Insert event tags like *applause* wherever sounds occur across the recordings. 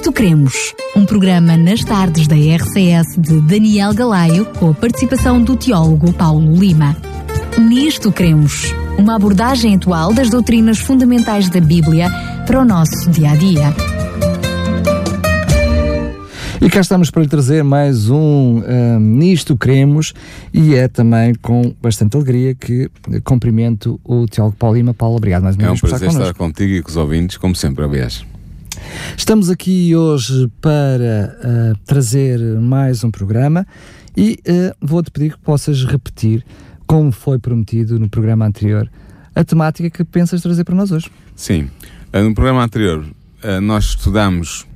Nisto Cremos, um programa nas tardes da RCS de Daniel Galaio, com a participação do teólogo Paulo Lima. Nisto Cremos, uma abordagem atual das doutrinas fundamentais da Bíblia para o nosso dia a dia. E cá estamos para lhe trazer mais um, um Nisto Cremos e é também com bastante alegria que cumprimento o Tiago Paulo Lima. Paulo, obrigado mais uma É um vez por prazer estar contigo e com os ouvintes, como sempre, aliás. Estamos aqui hoje para uh, trazer mais um programa e uh, vou-te pedir que possas repetir, como foi prometido no programa anterior, a temática que pensas trazer para nós hoje. Sim, eh, no programa anterior nós estudamos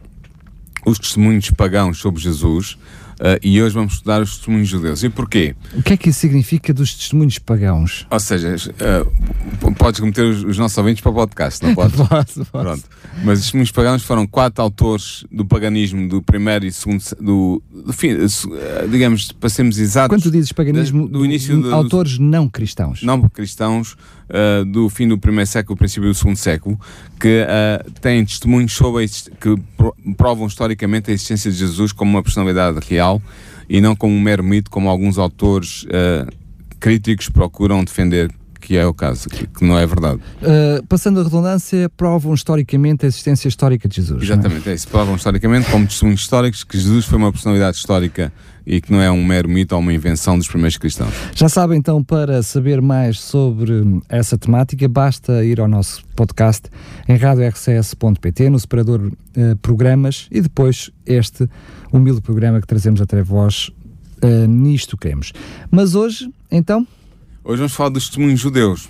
os testemunhos pagãos sobre Jesus eh, e hoje vamos estudar os testemunhos judeus. E porquê? O que é que isso significa dos testemunhos pagãos? Ou seja, p- podes meter os, os nossos ouvintes para o podcast, não *laughs* podes? Posso, posso. Pronto. Mas os testemunhos pagãos foram quatro autores do paganismo do primeiro e segundo, se- do, do fim, eh, digamos, para sermos exatos, Quando dizes paganismo, do início do- autores não cristãos. não cristãos uh, do fim do primeiro século, princípio do segundo século, que uh, têm testemunhos sobre que pro- provam historicamente a existência de Jesus como uma personalidade real e não como um mero mito, como alguns autores uh, críticos procuram defender que é o caso, que, que não é verdade. Uh, passando a redundância, provam historicamente a existência histórica de Jesus. é? Exatamente, é isso. Provam historicamente, como testemunhos históricos, que Jesus foi uma personalidade histórica e que não é um mero mito ou uma invenção dos primeiros cristãos. Já sabem então, para saber mais sobre essa temática, basta ir ao nosso podcast em radiorcs.pt, no separador eh, programas, e depois este humilde programa que trazemos até vós eh, nisto queremos. Mas hoje, então, Hoje vamos falar dos testemunhos judeus.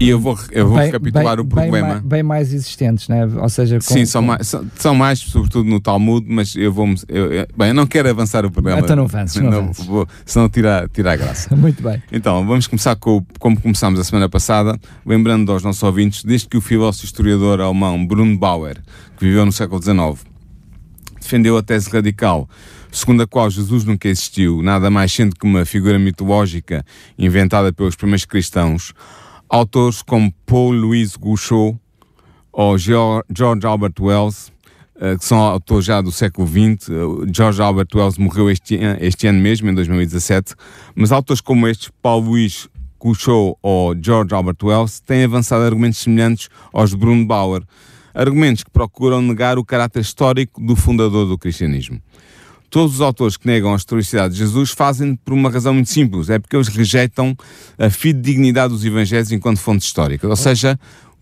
E eu vou, eu vou recapitular o bem problema. mai- bem mais existentes, né? ou seja, com- Sim, são com- mais, são, são mais, sobretudo no Talmud, mas eu vou. Eu, eu- bem, eu não quero avançar o programa. Então não avances, não avances. vou, senão tira, tira a graça. *laughs* Muito bem. Então, vamos começar com, o- como começámos a semana passada, lembrando aos nossos ouvintes, desde que o filósofo historiador alemão Bruno Bauer, que viveu no século XIX, defendeu a tese radical, segundo a qual Jesus nunca existiu, nada mais sendo que uma figura mitológica inventada pelos primeiros cristãos, autores como Paul Louis Gouchot ou Geo- George Albert Wells, eh, que são autores já do século XX, eh, George Albert Wells morreu este, este ano mesmo, em 2017, mas autores como estes, Paul Louis Gouchot ou George Albert Wells, têm avançado argumentos semelhantes aos de Bruno Bauer, argumentos que procuram negar o caráter histórico do fundador do cristianismo. Todos os autores que negam a historicidade de Jesus fazem por uma razão muito simples, é porque eles rejeitam a fidedignidade dos evangelhos enquanto fontes históricas, ou seja,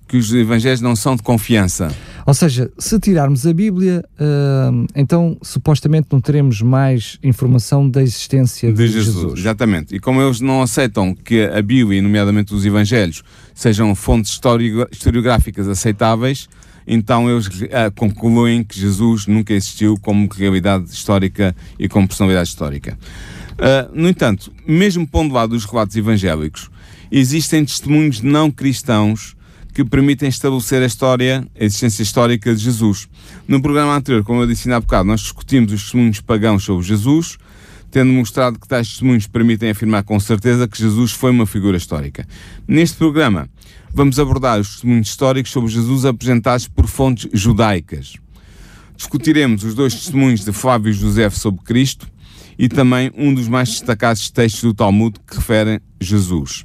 que os evangelhos não são de confiança. Ou seja, se tirarmos a Bíblia, hum, então supostamente não teremos mais informação da existência de, de Jesus. Jesus. Exatamente. E como eles não aceitam que a Bíblia, nomeadamente os Evangelhos, sejam fontes histori- historiográficas aceitáveis, então eles ah, concluem que Jesus nunca existiu como realidade histórica e como personalidade histórica. Ah, no entanto, mesmo pondo lado os relatos evangélicos, existem testemunhos não cristãos que permitem estabelecer a história, a existência histórica de Jesus. No programa anterior, como eu disse há bocado, nós discutimos os testemunhos pagãos sobre Jesus, tendo mostrado que tais testemunhos permitem afirmar com certeza que Jesus foi uma figura histórica. Neste programa, vamos abordar os testemunhos históricos sobre Jesus apresentados por fontes judaicas. Discutiremos os dois testemunhos de Flávio José sobre Cristo e também um dos mais destacados textos do Talmud que referem Jesus.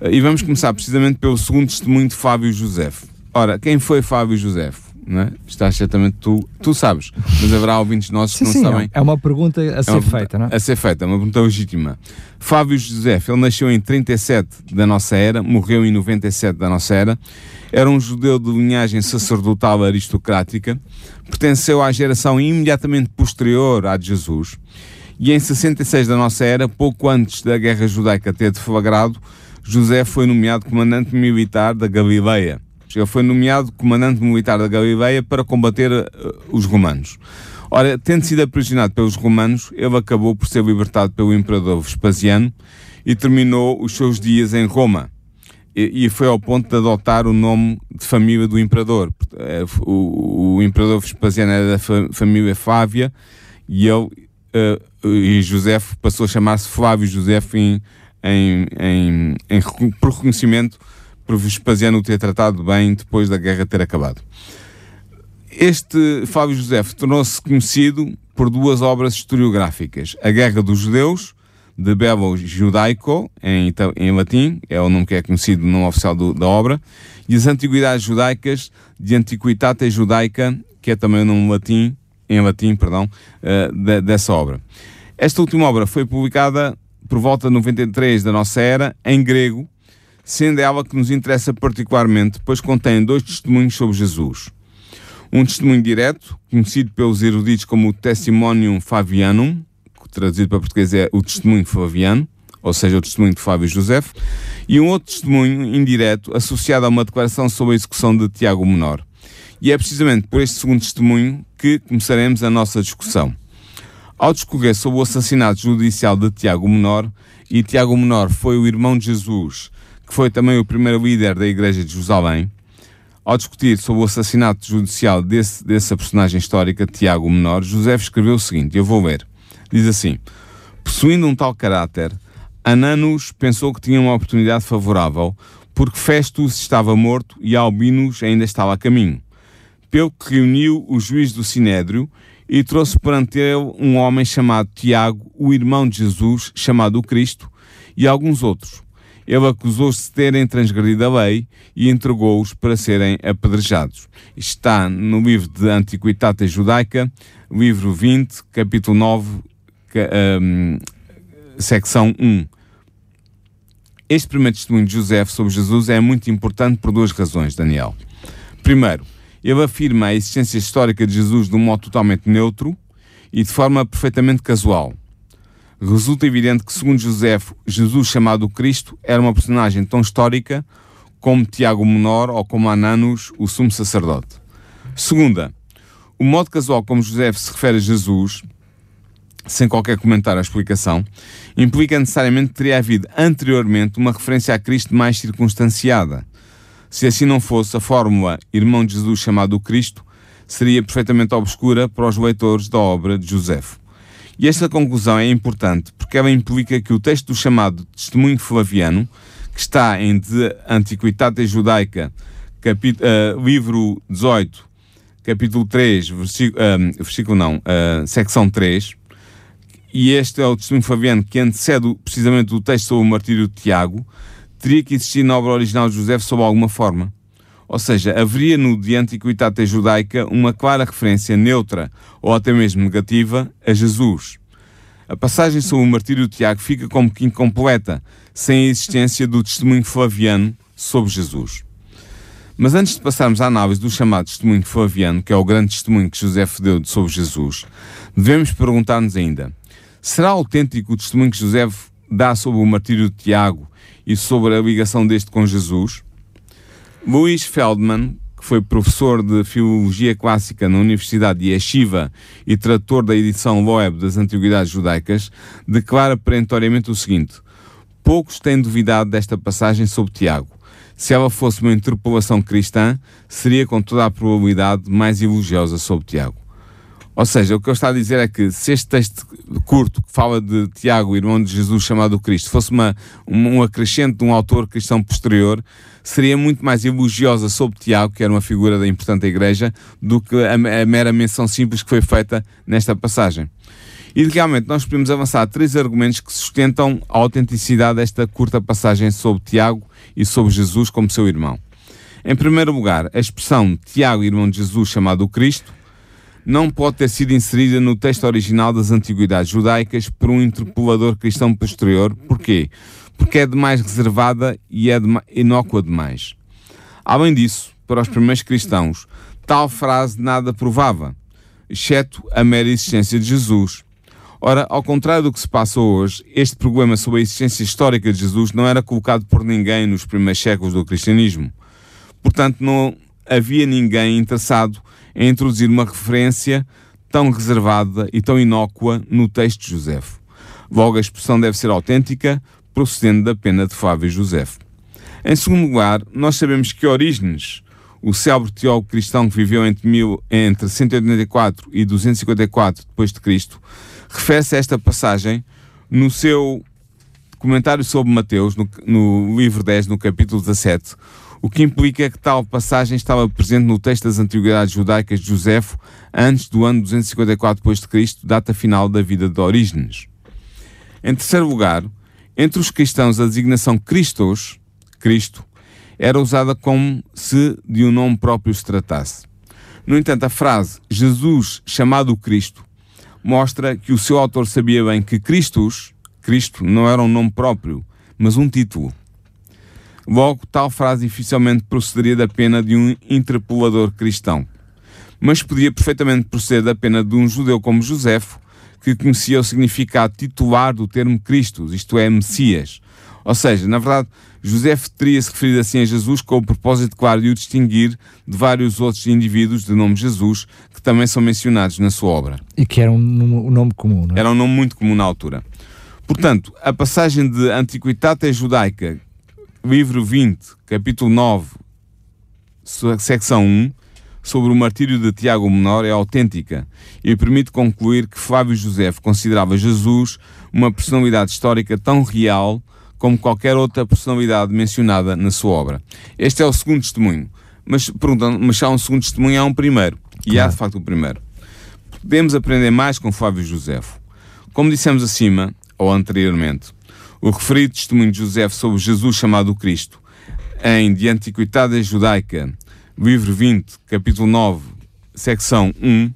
E vamos começar precisamente pelo segundo testemunho de Fábio José. Ora, quem foi Fábio José? É? Estás certamente tu, tu sabes, mas haverá ouvintes nossos Sim, que sim, não sabem. é uma pergunta a ser É uma feita, não é? A ser feita, é uma pergunta legítima. Fábio José, ele nasceu em 37 da nossa era, morreu em 97 da nossa era, era um judeu de linhagem sacerdotal aristocrática, pertenceu à geração imediatamente posterior à de Jesus, e em 66 da nossa era, pouco antes da guerra judaica ter deflagrado, José foi nomeado comandante militar da Galileia. Ele foi nomeado comandante militar da Galileia para combater eh, os romanos. Ora, tendo sido aprisionado pelos romanos, ele acabou por ser libertado pelo imperador Vespasiano e terminou os seus dias em Roma. E, e foi ao ponto de adotar o nome de família do imperador. Eh, O, o imperador Vespasiano era da fa- família Flávia e ele eh, e José passou a chamar-se Flávio José em, em, em, em por reconhecimento por Vespasiano o ter tratado bem depois da guerra ter acabado. Este Fábio José tornou-se conhecido por duas obras historiográficas: A Guerra dos Judeus, de Bebo Judaico, em, em latim, é o nome que é conhecido no oficial do, da obra, e As Antiguidades Judaicas, de Antiquitate Judaica, que é também o nome latim, em latim, perdão, uh, de, dessa obra. Esta última obra foi publicada por volta de 93 da nossa era, em grego, sendo ela que nos interessa particularmente, pois contém dois testemunhos sobre Jesus. Um testemunho direto, conhecido pelos eruditos como o Testimonium Fabianum, que traduzido para português é o Testemunho Fabiano, ou seja, o testemunho de Fábio José, e um outro testemunho indireto associado a uma declaração sobre a execução de Tiago Menor. E é precisamente por este segundo testemunho que começaremos a nossa discussão. Ao discorrer sobre o assassinato judicial de Tiago Menor, e Tiago Menor foi o irmão de Jesus, que foi também o primeiro líder da Igreja de Jerusalém, ao discutir sobre o assassinato judicial desse, dessa personagem histórica, Tiago Menor, José escreveu o seguinte, eu vou ler. Diz assim, possuindo um tal caráter, Ananus pensou que tinha uma oportunidade favorável, porque Festus estava morto e Albinus ainda estava a caminho. Pelo que reuniu o juiz do Sinédrio e trouxe perante ele um homem chamado Tiago, o irmão de Jesus, chamado Cristo, e alguns outros ele acusou-os de terem transgredido a lei e entregou-os para serem apedrejados. Está no livro de Antiquitate Judaica, livro 20, capítulo 9, um, secção 1. Este primeiro testemunho de José sobre Jesus é muito importante por duas razões, Daniel. Primeiro, ele afirma a existência histórica de Jesus de um modo totalmente neutro e de forma perfeitamente casual resulta evidente que, segundo José, Jesus chamado Cristo era uma personagem tão histórica como Tiago Menor ou como Ananus, o sumo sacerdote. Segunda, o modo casual como José se refere a Jesus, sem qualquer comentário ou explicação, implica necessariamente que teria havido anteriormente uma referência a Cristo mais circunstanciada. Se assim não fosse, a fórmula irmão de Jesus chamado Cristo seria perfeitamente obscura para os leitores da obra de José. E esta conclusão é importante porque ela implica que o texto chamado Testemunho Flaviano, que está em De Antiquitate Judaica, capítulo, uh, livro 18, capítulo 3, versículo, uh, versículo não, uh, secção 3, e este é o Testemunho Flaviano que antecede precisamente o texto sobre o martírio de Tiago, teria que existir na obra original de José sob alguma forma. Ou seja, haveria no De Antiquitate Judaica uma clara referência neutra ou até mesmo negativa a Jesus. A passagem sobre o martírio de Tiago fica como que incompleta, sem a existência do testemunho flaviano sobre Jesus. Mas antes de passarmos à análise do chamado testemunho flaviano, que é o grande testemunho que José deu sobre Jesus, devemos perguntar-nos ainda: será autêntico o testemunho que José dá sobre o martírio de Tiago e sobre a ligação deste com Jesus? Luís Feldman, que foi professor de Filologia Clássica na Universidade de Yeshiva e tradutor da edição Loeb das Antiguidades Judaicas, declara perentoriamente o seguinte: Poucos têm duvidado desta passagem sobre Tiago. Se ela fosse uma interpolação cristã, seria com toda a probabilidade mais elogiosa sobre Tiago. Ou seja, o que eu estou a dizer é que se este texto curto que fala de Tiago, irmão de Jesus chamado Cristo, fosse uma, um acrescente de um autor cristão posterior, seria muito mais elogiosa sobre Tiago, que era uma figura da importante igreja, do que a, a mera menção simples que foi feita nesta passagem. E realmente nós podemos avançar três argumentos que sustentam a autenticidade desta curta passagem sobre Tiago e sobre Jesus como seu irmão. Em primeiro lugar, a expressão Tiago, irmão de Jesus, chamado Cristo, não pode ter sido inserida no texto original das Antiguidades Judaicas por um interpolador cristão posterior. Porquê? Porque é demais reservada e é inócua demais. Além disso, para os primeiros cristãos, tal frase nada provava, exceto a mera existência de Jesus. Ora, ao contrário do que se passa hoje, este problema sobre a existência histórica de Jesus não era colocado por ninguém nos primeiros séculos do cristianismo. Portanto, não havia ninguém interessado em introduzir uma referência tão reservada e tão inócua no texto de José. Logo, a expressão deve ser autêntica, procedendo da pena de Flávio José. Em segundo lugar, nós sabemos que Orígenes, o célebre teólogo cristão que viveu entre, mil, entre 184 e 254 depois de Cristo, refere-se a esta passagem no seu comentário sobre Mateus, no, no livro 10, no capítulo 17, o que implica que tal passagem estava presente no texto das Antiguidades Judaicas de Josefo antes do ano 254 d.C., data final da vida de Orígenes. Em terceiro lugar, entre os cristãos a designação Christos, Cristo, era usada como se de um nome próprio se tratasse. No entanto, a frase Jesus chamado Cristo mostra que o seu autor sabia bem que Christus, Cristo, não era um nome próprio, mas um título. Logo, tal frase dificilmente procederia da pena de um interpelador cristão. Mas podia perfeitamente proceder da pena de um judeu como Josefo, que conhecia o significado titular do termo Cristo, isto é, Messias. Ou seja, na verdade, José teria-se referido assim a Jesus com o propósito, claro, de o distinguir de vários outros indivíduos de nome Jesus que também são mencionados na sua obra. E que era um, um nome comum, não é? Era um nome muito comum na altura. Portanto, a passagem de Antiquitate Judaica, livro 20, capítulo 9, secção 1, sobre o martírio de Tiago Menor é autêntica e permite concluir que Flávio José considerava Jesus uma personalidade histórica tão real como qualquer outra personalidade mencionada na sua obra. Este é o segundo testemunho. Mas perguntam, mas há um segundo testemunho, há um primeiro. E claro. há de facto o primeiro. Podemos aprender mais com Flávio Josefo. Como dissemos acima, ou anteriormente, o referido testemunho de José sobre Jesus chamado Cristo, em De Antiquidade Judaica, livro 20, capítulo 9, secção 1,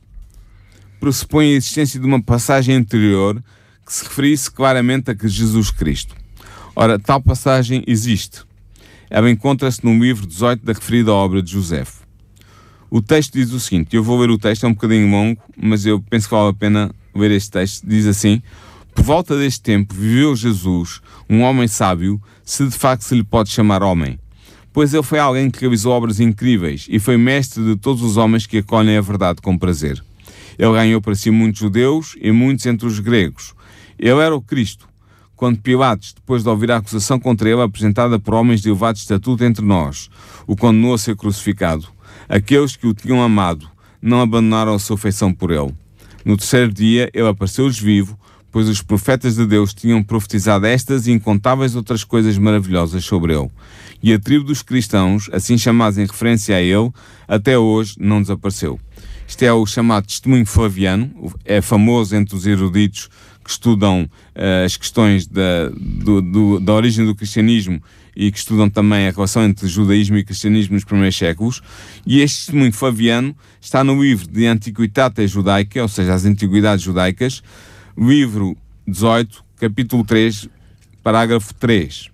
pressupõe a existência de uma passagem anterior que se referisse claramente a Jesus Cristo. Ora, tal passagem existe. Ela encontra-se no livro 18 da referida obra de Josefo. O texto diz o seguinte, eu vou ler o texto, é um bocadinho longo, mas eu penso que vale a pena ler este texto. Diz assim, por volta deste tempo viveu Jesus, um homem sábio, se de facto se lhe pode chamar homem. Pois ele foi alguém que realizou obras incríveis e foi mestre de todos os homens que acolhem a verdade com prazer. Ele ganhou para si muitos judeus e muitos entre os gregos. Ele era o Cristo, quando Pilatos, depois de ouvir a acusação contra ele apresentada por homens de elevado estatuto entre nós, o condenou a ser crucificado. Aqueles que o tinham amado não abandonaram a sua feição por ele. No terceiro dia, ele apareceu-lhes vivo, pois os profetas de Deus tinham profetizado estas e incontáveis outras coisas maravilhosas sobre ele. E a tribo dos cristãos, assim chamados em referência a ele, até hoje não desapareceu. Isto é o chamado testemunho flaviano, é famoso entre os eruditos que estudam uh, as questões da, do, do, da origem do cristianismo e que estudam também a relação entre judaísmo e cristianismo nos primeiros séculos. E este testemunho fabiano está no livro de Antiquitate Judaica, ou seja, as Antiguidades Judaicas, livro 18, capítulo 3, parágrafo 3.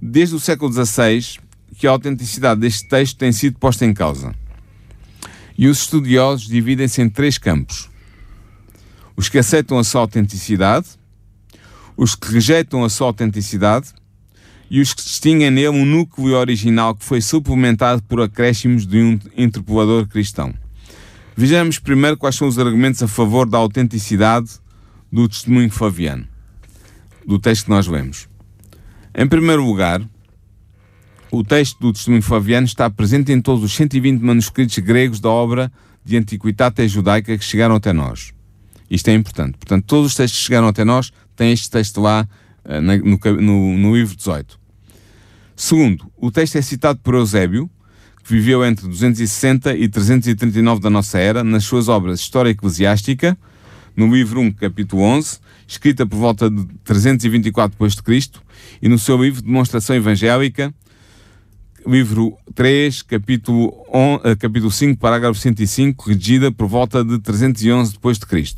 Desde o século XVI que a autenticidade deste texto tem sido posta em causa. E os estudiosos dividem-se em três campos os que aceitam a sua autenticidade, os que rejeitam a sua autenticidade e os que distinguem nele um núcleo original que foi suplementado por acréscimos de um interpelador cristão. Vejamos primeiro quais são os argumentos a favor da autenticidade do testemunho faviano, do texto que nós lemos. Em primeiro lugar, o texto do testemunho faviano está presente em todos os 120 manuscritos gregos da obra de Antiquitate Judaica que chegaram até nós. Isto é importante. Portanto, todos os textos que chegaram até nós têm este texto lá uh, no, no, no, livro 18. Segundo, o texto é citado por Eusébio, que viveu entre 260 e 339 da nossa era, nas suas obras História Eclesiástica, no livro 1, capítulo 11, escrita por volta de 324 d.C., e no seu livro Demonstração Evangélica, livro 3, capítulo, 11, eh, capítulo 5, parágrafo 105, redigida por volta de 311 d.C.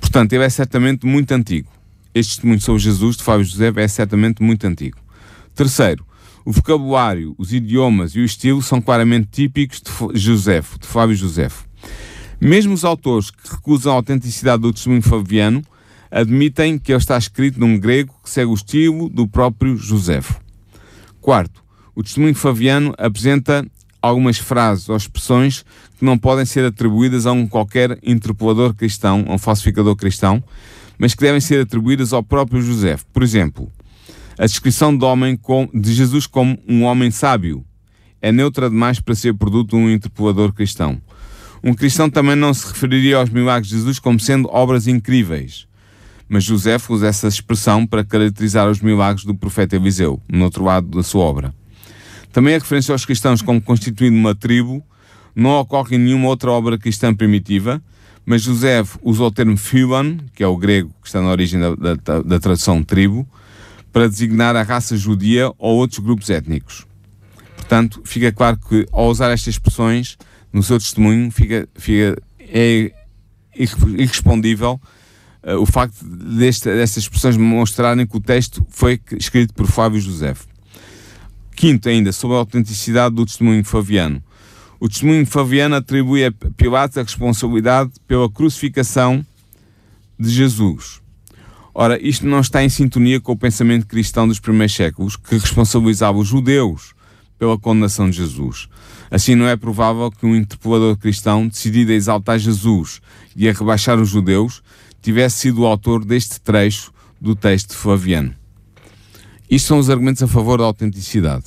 Portanto, ele é certamente muito antigo. Este testemunho sobre Jesus de Fábio José é certamente muito antigo. Terceiro, o vocabulário, os idiomas e o estilo são claramente típicos de Josefo, de Fábio Josefo. Mesmo os autores que recusam a autenticidade do testemunho fabiano admitem que ele está escrito num grego que segue o estilo do próprio Josefo. Quarto, o testemunho fabiano apresenta algumas frases ou expressões que não podem ser atribuídas a um qualquer interpelador cristão, a um falsificador cristão, mas que devem ser atribuídas ao próprio José. Por exemplo, a descrição de, homem com, de Jesus como um homem sábio é neutra demais para ser produto de um interpelador cristão. Um cristão também não se referiria aos milagres de Jesus como sendo obras incríveis. Mas José usa essa expressão para caracterizar os milagres do profeta Eliseu, no outro lado da sua obra. Também a referência aos cristãos como constituindo uma tribo não ocorre em nenhuma outra obra cristã primitiva, mas José usou o termo Philon, que é o grego que está na origem da, da, da tradução tribo, para designar a raça judia ou outros grupos étnicos. Portanto, fica claro que ao usar estas expressões no seu testemunho, fica, fica, é irrespondível uh, o facto desta, destas expressões mostrarem que o texto foi escrito por Flávio José. Quinto, ainda, sobre a autenticidade do testemunho faviano. O testemunho faviano atribui a Pilatos a responsabilidade pela crucificação de Jesus. Ora, isto não está em sintonia com o pensamento cristão dos primeiros séculos, que responsabilizava os judeus pela condenação de Jesus. Assim, não é provável que um interpelador cristão, decidido a exaltar Jesus e a rebaixar os judeus, tivesse sido o autor deste trecho do texto flaviano. Isto são os argumentos a favor da autenticidade.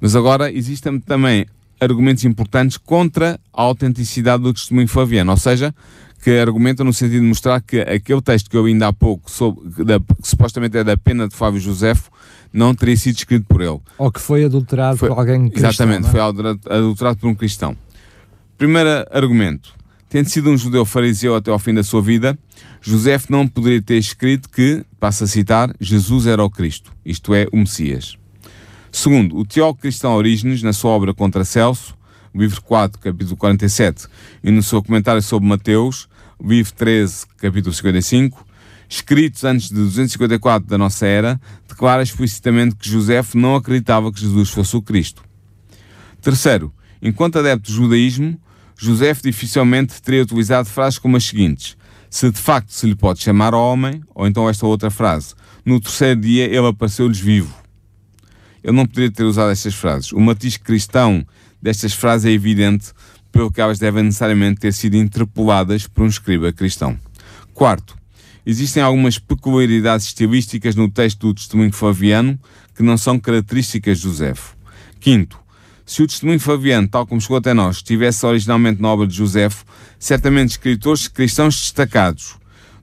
Mas agora existem também argumentos importantes contra a autenticidade do testemunho flaviano, ou seja, que argumentam no sentido de mostrar que aquele texto que eu ainda há pouco, sobre, da, que supostamente é da pena de Flávio Josefo, não teria sido escrito por ele. Ou que foi adulterado foi, por alguém cristão. Exatamente, é? foi adulterado por um cristão. Primeiro argumento. Tendo sido um judeu fariseu até ao fim da sua vida, José não poderia ter escrito que, passo a citar, Jesus era o Cristo, isto é, o Messias. Segundo, o teólogo cristão Orígenes, na sua obra Contra Celso, livro 4, capítulo 47, e no seu comentário sobre Mateus, livro 13, capítulo 55, escritos antes de 254 da nossa era, declara explicitamente que José não acreditava que Jesus fosse o Cristo. Terceiro, enquanto adepto do judaísmo, José dificilmente teria utilizado frases como as seguintes: Se de facto se lhe pode chamar homem, ou então esta outra frase: No terceiro dia ele apareceu-lhes vivo. Ele não poderia ter usado estas frases. O matiz cristão destas frases é evidente, pelo que elas devem necessariamente ter sido interpoladas por um escriba cristão. Quarto, existem algumas peculiaridades estilísticas no texto do testemunho flaviano que não são características de Josefo. Quinto, se o testemunho Fabiano, tal como chegou até nós, estivesse originalmente na obra de Josefo, certamente escritores cristãos destacados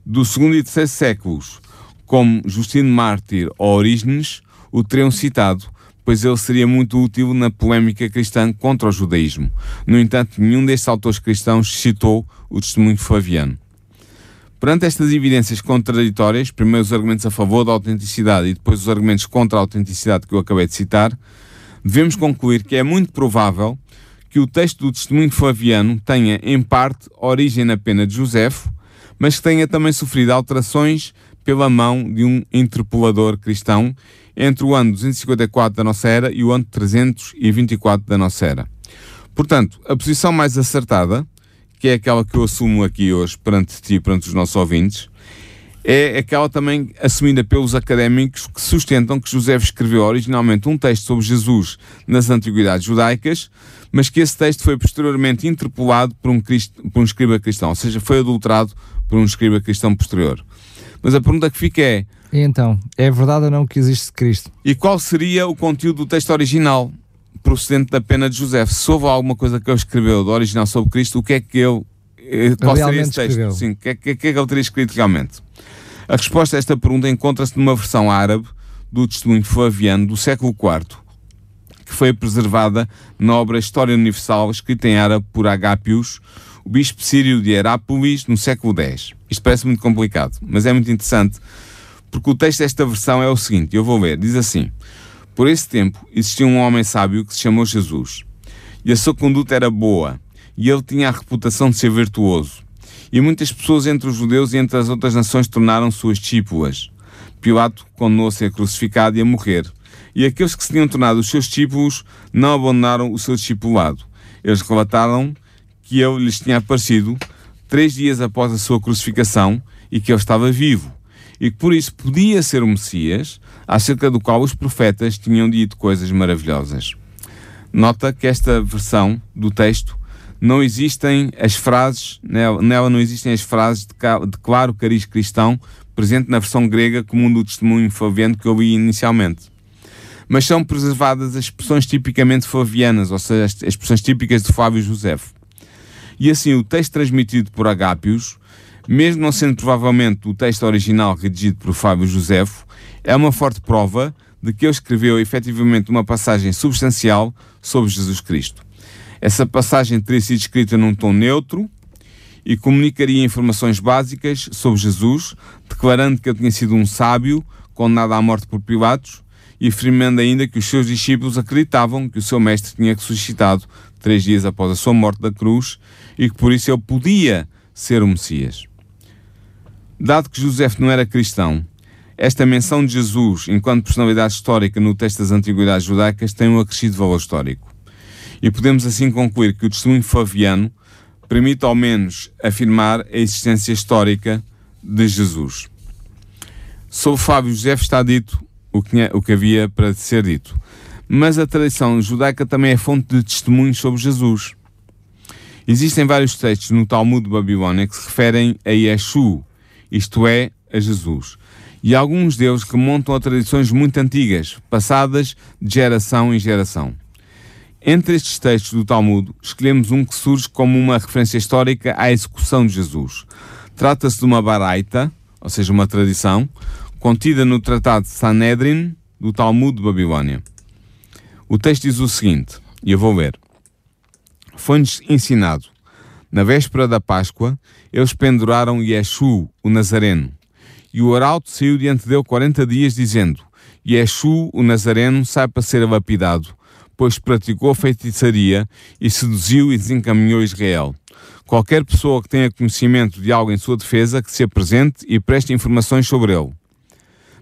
do segundo e terceiro séculos, como Justino Mártir ou Orígenes, o teriam citado, pois ele seria muito útil na polémica cristã contra o judaísmo. No entanto, nenhum destes autores cristãos citou o testemunho Flaviano. Perante estas evidências contraditórias, primeiro os argumentos a favor da autenticidade e depois os argumentos contra a autenticidade que eu acabei de citar, devemos concluir que é muito provável que o texto do testemunho Flaviano tenha, em parte, origem na pena de Josefo, mas que tenha também sofrido alterações pela mão de um interpolador cristão entre o ano 254 da nossa era e o ano 324 da nossa era. Portanto, a posição mais acertada, que é aquela que eu assumo aqui hoje perante ti e perante os nossos ouvintes, é aquela também assumida pelos académicos que sustentam que José escreveu originalmente um texto sobre Jesus nas antiguidades judaicas, mas que esse texto foi posteriormente interpolado por um, por um escriba cristão, ou seja, foi adulterado por um escriba cristão posterior. Mas a pergunta que fica é: então, é verdade ou não que existe Cristo? E qual seria o conteúdo do texto original procedente da pena de José? Se houve alguma coisa que ele escreveu do original sobre Cristo, o que é que ele. Eh, qual realmente seria esse texto? Escreveu. Sim, o que, é, que, é que ele teria escrito realmente? A resposta a esta pergunta encontra-se numa versão árabe do testemunho flaviano do século IV, que foi preservada na obra História Universal, escrita em árabe por Agapius, o bispo sírio de Herápolis, no século X. Isto parece muito complicado, mas é muito interessante, porque o texto desta versão é o seguinte, eu vou ler, diz assim, Por esse tempo existia um homem sábio que se chamou Jesus, e a sua conduta era boa, e ele tinha a reputação de ser virtuoso. E muitas pessoas entre os judeus e entre as outras nações tornaram suas discípulas. Pilato condenou a ser crucificado e a morrer. E aqueles que se tinham tornado os seus discípulos não abandonaram o seu discipulado. Eles relataram que ele lhes tinha aparecido três dias após a sua crucificação e que ele estava vivo. E que por isso podia ser o Messias, acerca do qual os profetas tinham dito coisas maravilhosas. Nota que esta versão do texto não existem as frases, nela, não existem as frases de, de claro cariz cristão presente na versão grega comum do testemunho flaviano que eu li inicialmente. Mas são preservadas as expressões tipicamente flavianas, ou seja, as expressões típicas de Flávio Josefo. E assim, o texto transmitido por Agápios, mesmo não sendo provavelmente o texto original redigido por Fábio Josefo, é uma forte prova de que ele escreveu efetivamente uma passagem substancial sobre Jesus Cristo. Essa passagem teria sido escrita num tom neutro e comunicaria informações básicas sobre Jesus, declarando que ele tinha sido um sábio condenado à morte por Pilatos e afirmando ainda que os seus discípulos acreditavam que o seu mestre tinha ressuscitado três dias após a sua morte da cruz e que por isso ele podia ser o Messias. Dado que José não era cristão, esta menção de Jesus enquanto personalidade histórica no texto das Antiguidades Judaicas tem um acrescido valor histórico. E podemos assim concluir que o testemunho faviano permite ao menos afirmar a existência histórica de Jesus. Sobre Fábio José está dito o que, o que havia para ser dito. Mas a tradição judaica também é fonte de testemunhos sobre Jesus. Existem vários textos no Talmud de Babilônia que se referem a Yeshu, isto é, a Jesus. E alguns deles remontam a tradições muito antigas, passadas de geração em geração. Entre estes textos do Talmud, escolhemos um que surge como uma referência histórica à execução de Jesus. Trata-se de uma baraita, ou seja, uma tradição, contida no Tratado de Sanedrin do Talmud de Babilônia. O texto diz o seguinte, e eu vou ler. Foi-nos ensinado, na véspera da Páscoa, eles penduraram Yeshu, o Nazareno, e o arauto saiu diante dele quarenta dias, dizendo, Yeshu, o Nazareno, sai para ser lapidado, pois praticou feitiçaria e seduziu e desencaminhou Israel. Qualquer pessoa que tenha conhecimento de algo em sua defesa, que se apresente e preste informações sobre ele.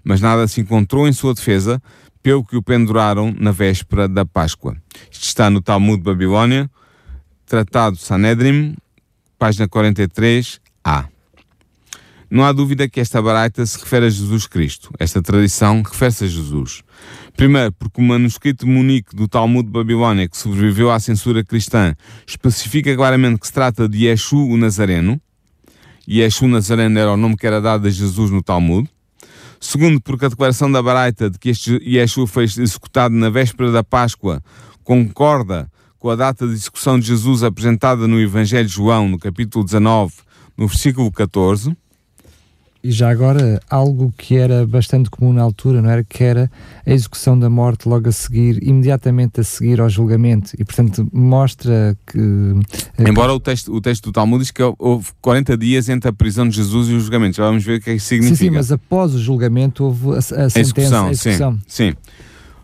Mas nada se encontrou em sua defesa, pelo que o penduraram na véspera da Páscoa. Isto está no Talmud de Babilônia, Tratado Sanedrim, página 43a. Não há dúvida que esta baraita se refere a Jesus Cristo. Esta tradição refere-se a Jesus. Primeiro, porque o manuscrito munique do Talmud de Babilônia, que sobreviveu à censura cristã, especifica claramente que se trata de Yeshu o Nazareno. Yeshu Nazareno era o nome que era dado a Jesus no Talmud. Segundo, porque a declaração da Baraita de que este Yeshu foi executado na véspera da Páscoa concorda com a data de execução de Jesus apresentada no Evangelho de João, no capítulo 19, no versículo 14. E já agora, algo que era bastante comum na altura, não era? Que era a execução da morte logo a seguir, imediatamente a seguir ao julgamento. E, portanto, mostra que. Eh, Embora o texto, o texto do Talmud diz que houve 40 dias entre a prisão de Jesus e o julgamento. Já vamos ver o que é que significa. Sim, sim, mas após o julgamento houve a, a, a sentença, execução. A execução. Sim, sim.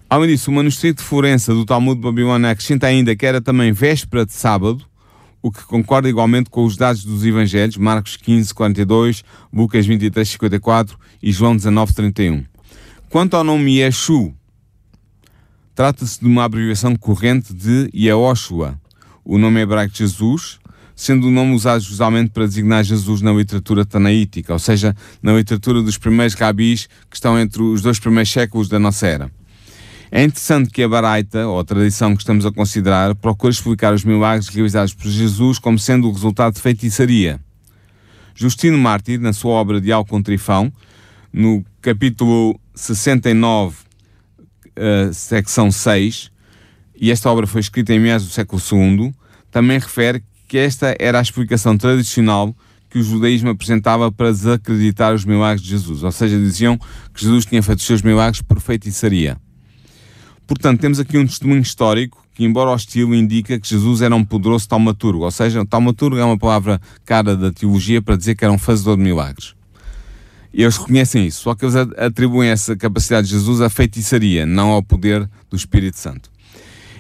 Além disso, o manuscrito de Florença do Talmud de Babilônia acrescenta ainda que era também véspera de sábado o que concorda igualmente com os dados dos Evangelhos, Marcos 15, 42, Lucas 23, 54 e João 19, 31. Quanto ao nome Yeshu, trata-se de uma abreviação corrente de Yehoshua, o nome hebraico de Jesus, sendo o nome usado usualmente para designar Jesus na literatura tanaítica, ou seja, na literatura dos primeiros rabis que estão entre os dois primeiros séculos da nossa era. É interessante que a Baraita, ou a tradição que estamos a considerar, procura explicar os milagres realizados por Jesus como sendo o resultado de feitiçaria. Justino Mártir, na sua obra de Alcon Trifão, no capítulo 69, uh, eh, secção 6, e esta obra foi escrita em meados do século II, também refere que esta era a explicação tradicional que o judaísmo apresentava para desacreditar os milagres de Jesus. Ou seja, diziam que Jesus tinha feito os seus milagres por feitiçaria. Portanto, temos aqui um testemunho histórico que, embora hostil, indica que Jesus era um poderoso taumaturgo, ou seja, taumaturgo é uma palavra cara da teologia para dizer que era um fazedor de milagres. E eles reconhecem isso, só que eles atribuem essa capacidade de Jesus à feitiçaria, não ao poder do Espírito Santo.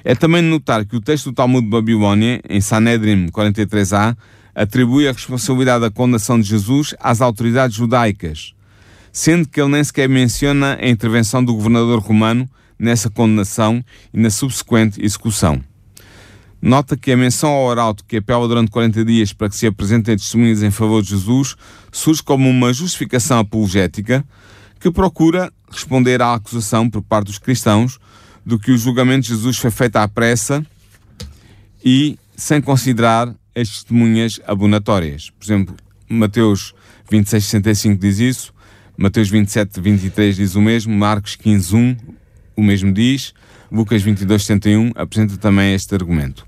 É também notar que o texto do Talmud de Babilônia, em Sanedrim 43a, atribui a responsabilidade da condenação de Jesus às autoridades judaicas, sendo que ele nem sequer menciona a intervenção do governador romano nessa condenação e na subsequente execução. Nota que a menção ao arauto que apela durante 40 dias para que se apresentem testemunhas em favor de Jesus surge como uma justificação apologética que procura responder à acusação por parte dos cristãos do que o julgamento de Jesus foi feito à pressa e sem considerar as testemunhas abonatórias. Por exemplo, Mateus 26, 65 diz isso, Mateus 27, 23 diz o mesmo, Marcos 15, 1 o mesmo diz, Lucas 22, 71 apresenta também este argumento.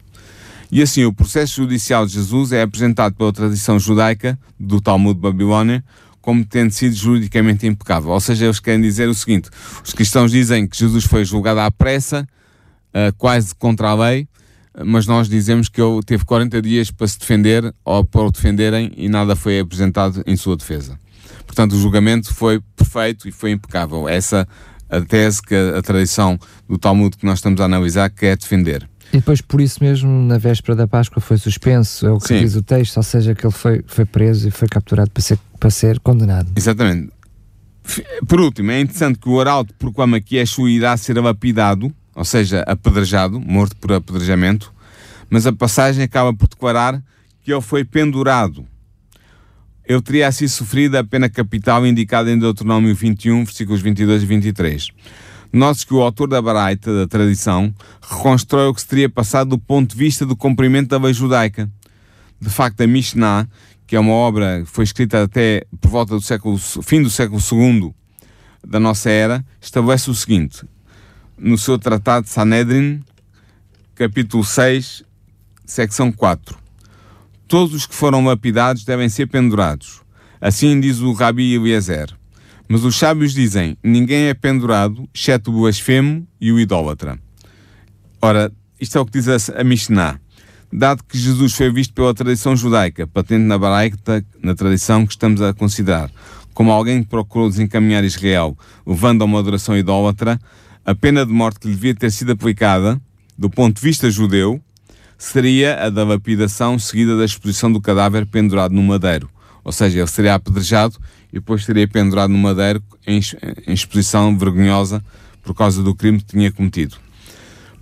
E assim, o processo judicial de Jesus é apresentado pela tradição judaica do Talmud de Babilônia como tendo sido juridicamente impecável. Ou seja, eles querem dizer o seguinte: os cristãos dizem que Jesus foi julgado à pressa, uh, quase contra a lei, mas nós dizemos que ele teve 40 dias para se defender ou para o defenderem e nada foi apresentado em sua defesa. Portanto, o julgamento foi perfeito e foi impecável. Essa a tese que a, a tradição do Talmud que nós estamos a analisar quer defender. E depois, por isso mesmo, na véspera da Páscoa foi suspenso, é o que Sim. diz o texto, ou seja, que ele foi, foi preso e foi capturado para ser, para ser condenado. Exatamente. Por último, é interessante que o arauto proclama que Yeshua irá ser lapidado, ou seja, apedrejado, morto por apedrejamento, mas a passagem acaba por declarar que ele foi pendurado. Ele teria assim sofrido a pena capital indicada em Deuteronômio 21, versículos 22 e 23. Note que o autor da Baraita, da tradição, reconstrói o que se teria passado do ponto de vista do cumprimento da lei judaica. De facto, a Mishnah, que é uma obra que foi escrita até por volta do século, fim do século II da nossa era, estabelece o seguinte: no seu tratado Sanedrin, capítulo 6, secção 4. Todos os que foram lapidados devem ser pendurados. Assim diz o Rabi Eliezer. Mas os sábios dizem: ninguém é pendurado, exceto o blasfemo e o idólatra. Ora, isto é o que diz a, Mishnah. Dado que Jesus foi visto pela tradição judaica, patente na Baraita, na tradição que estamos a considerar, como alguém que procurou desencaminhar Israel, levando a uma adoração idólatra, a pena de morte que lhe devia ter sido aplicada, do ponto de vista judeu, seria a da lapidação seguida da exposição do cadáver pendurado no madeiro. Ou seja, ele seria apedrejado e depois seria pendurado no madeiro em, exposição vergonhosa por causa do crime que tinha cometido.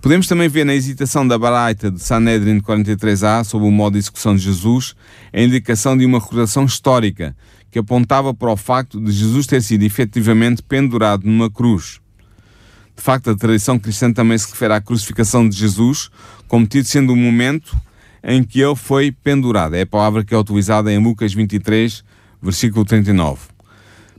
Podemos também ver na hesitação da Baraita de Sanedrin 43a sobre o modo de execução de Jesus a indicação de uma recordação histórica que apontava para o facto de Jesus ter sido efetivamente pendurado numa cruz. De facto, a tradição cristã também se refere à crucificação de Jesus como tido sendo o momento em que ele foi pendurado. É a palavra que é utilizada em Lucas 23, versículo 39.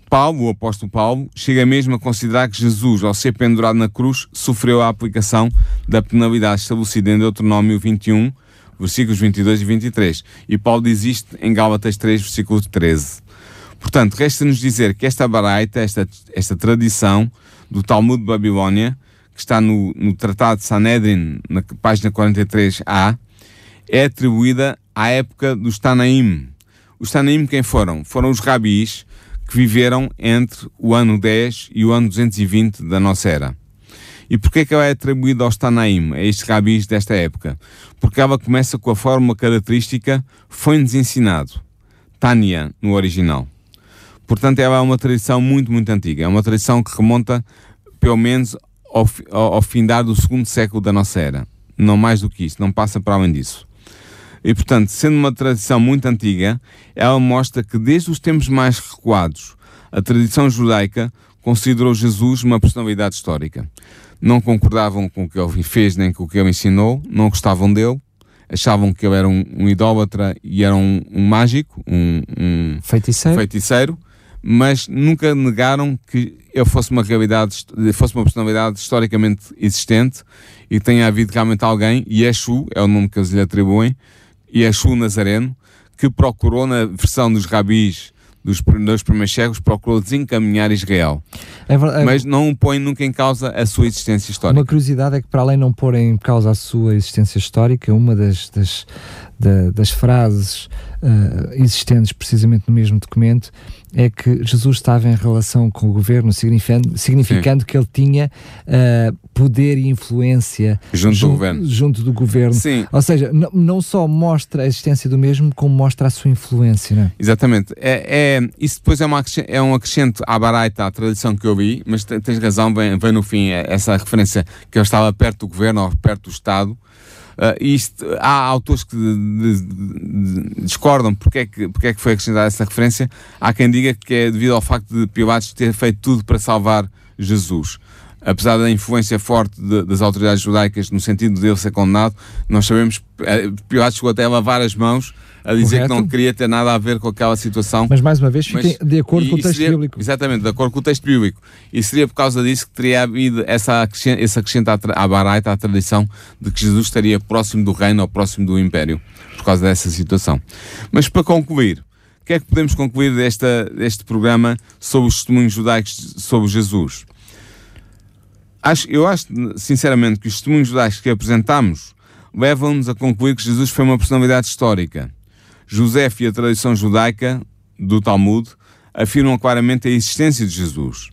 Paulo, o apóstolo Paulo, chega mesmo a considerar que Jesus, ao ser pendurado na cruz, sofreu a aplicação da penalidade estabelecida em Deuteronômio 21, versículos 22 e 23. E Paulo diz isto em Gálatas 3, versículo 13. Portanto, resta-nos dizer que esta baraita, esta, esta tradição do Talmud de Babilônia, que está no, no Tratado de Sanedrin, na página 43a, é atribuída à época dos Tanaim, os Tanaim quem foram? Foram os rabis que viveram entre o ano 10 e o ano 220 da nossa era. E porquê que ela é atribuída aos Tanaim, a estes rabis desta época? Porque ela começa com a forma característica foi-nos ensinado. Tânia, no original. Portanto, ela é uma tradição muito, muito antiga. É uma tradição que remonta, pelo menos, ao, ao, ao findar do segundo século da nossa era. Não mais do que isso, não passa para além disso. E, portanto, sendo uma tradição muito antiga, ela mostra que desde os tempos mais recuados, a tradição judaica considerou Jesus uma personalidade histórica. Não concordavam com o que ele fez nem com o que ele ensinou, não gostavam dele, achavam que ele era um, um idólatra e era um, um mágico, um, um feiticeiro. feiticeiro, mas nunca negaram que ele fosse uma realidade, fosse uma personalidade historicamente existente e tenha havido realmente alguém, Yeshu é o nome que eles lhe atribuem, Yeshua Nazareno, que procurou, na versão dos rabis dos, dos primeiros séculos, procurou desencaminhar Israel. É, é, mas não põe nunca em causa a sua existência histórica. Uma curiosidade é que, para além de não pôr em causa a sua existência histórica, uma das, das, das frases uh, existentes precisamente no mesmo documento é que Jesus estava em relação com o governo, significando, significando que ele tinha uh, poder e influência junto, junto, do governo. Junto do governo. Sim. Ou seja, não só mostra a existência do mesmo, como mostra a sua influência. Não é? Exatamente. É, é, isso depois é, uma, é um acrescento à baraita, à tradição que eu vi, mas tens razão, vem, vem no fim é essa referência que eu estava perto do governo ou perto do Estado. Uh, isto, há autores que de, de, discordam porque é, que, porque é que foi acrescentada essa referência. Há quem diga que é devido ao facto de Pilatos ter feito tudo para salvar Jesus. Apesar da influência forte de, das autoridades judaicas no sentido de ele ser condenado, nós sabemos que eh, Pilatos chegou até a lavar as mãos a dizer Correto. que não queria ter nada a ver com aquela situação. Mas mais uma vez, fiquem de acordo com o texto seria, bíblico. Exatamente, de acordo com o texto bíblico. E seria por causa disso que teria havido essa acrescenta, esse acrescento à Baraita, à tradição, de que Jesus estaria próximo do reino ou próximo do império, por causa dessa situação. Mas para concluir, que é que podemos concluir desta, deste programa sobre os testemunhos judaicos sobre Jesus? Acho, eu acho, sinceramente, que os testemunhos judaicos que apresentamos levam-nos a concluir que Jesus foi uma personalidade histórica. José e a tradição judaica do Talmud afirmam claramente a existência de Jesus.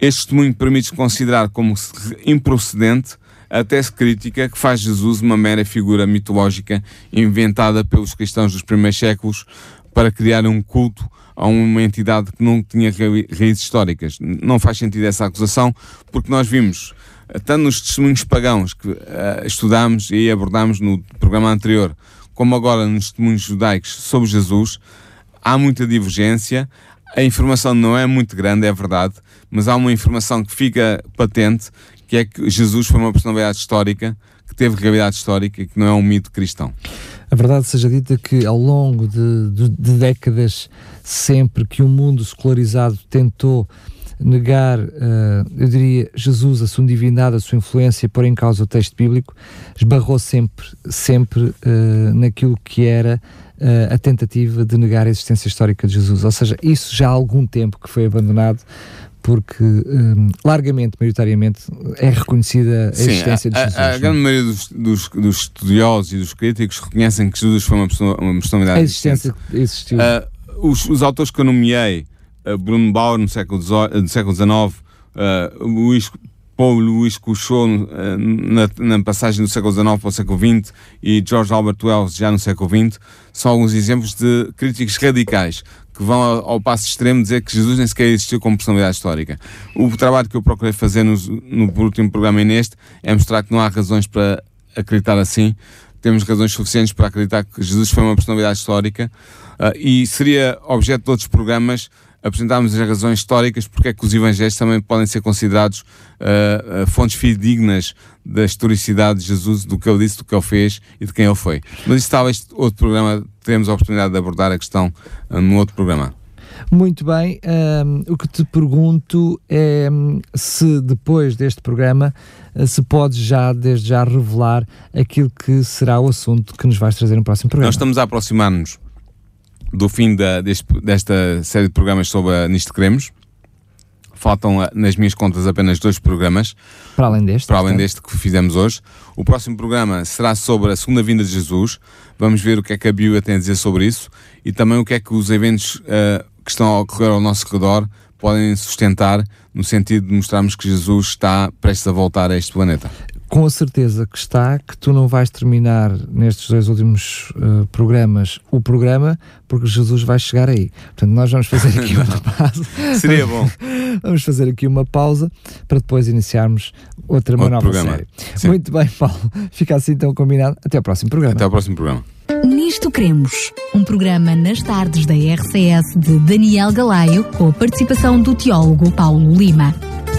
Este testemunho permite considerar como improcedente a tese crítica que faz Jesus uma mera figura mitológica inventada pelos cristãos dos primeiros séculos para criar um culto a uma entidade que não tinha raízes históricas. Não faz sentido essa acusação, porque nós vimos, tanto nos testemunhos pagãos que uh, estudámos e abordámos no programa anterior, como agora nos testemunhos judaicos sobre Jesus, há muita divergência. A informação não é muito grande, é verdade, mas há uma informação que fica patente, que é que Jesus foi uma personalidade histórica, que teve realidade histórica e que não é um mito cristão. A verdade seja dita que ao longo de, de, de décadas, sempre que o mundo secularizado tentou negar, uh, eu diria, Jesus, a sua divindade, a sua influência, pôr em causa o texto bíblico, esbarrou sempre, sempre uh, naquilo que era uh, a tentativa de negar a existência histórica de Jesus. Ou seja, isso já há algum tempo que foi abandonado porque um, largamente, maioritariamente, é reconhecida a Sim, existência de Jesus. A, a, a grande maioria dos, dos, dos, estudiosos e dos críticos reconhecem que Jesus foi uma, pessoa, uma personalidade A existência existiu. Uh, os, os, autores que eu nomeei, Bruno Bauer no século XIX, uh, Luís Paulo Luís Couchot na, na, passagem do século XIX para o século XX e George Albert Wells já no século XX, são alguns exemplos de críticos radicais que vão ao, ao passo extremo dizer que Jesus nem sequer existiu como personalidade histórica. O trabalho que eu procurei fazer no, no último programa e neste é mostrar que não há razões para acreditar assim, temos razões suficientes para acreditar que Jesus foi uma personalidade histórica uh, e seria objeto de outros programas apresentarmos as razões históricas porque é que os evangelhos também podem ser considerados uh, fontes fidedignas da historicidade de Jesus, do que ele disse, do que ele fez e de quem ele foi. Mas isso talvez outro programa, teremos a oportunidade de abordar a questão uh, num outro programa. Muito bem, um, o que te pergunto é hum, se depois deste programa se pode já, desde já, revelar aquilo que será o assunto que nos vais trazer no próximo programa. Nós estamos a aproximar-nos do fim da, deste, desta série de programas sobre a Nisto Queremos. Faltam, ah, nas minhas contas, apenas dois programas. Para além deste. Para além deste que fizemos hoje. O próximo programa será sobre a segunda vinda de Jesus. Vamos ver o que é que a Bíblia tem a dizer sobre isso e também o que é que os eventos uh, que estão a ocorrer ao nosso redor podem sustentar no sentido de mostrarmos que Jesus está prestes a voltar a este planeta com a certeza que está que tu não vais terminar nestes dois últimos uh, programas o programa, porque Jesus vai chegar aí. Portanto, nós vamos fazer aqui *laughs* uma pausa. Seria bom. *laughs* vamos fazer aqui uma pausa para depois iniciarmos outra uma nova programa. série. Sim. Muito bem, Paulo. Fica assim então combinado. Até ao próximo programa. Até ao próximo programa. Nisto Cremos, um programa nas tardes da RCS de Daniel Galaio, com a participação do teólogo Paulo Lima.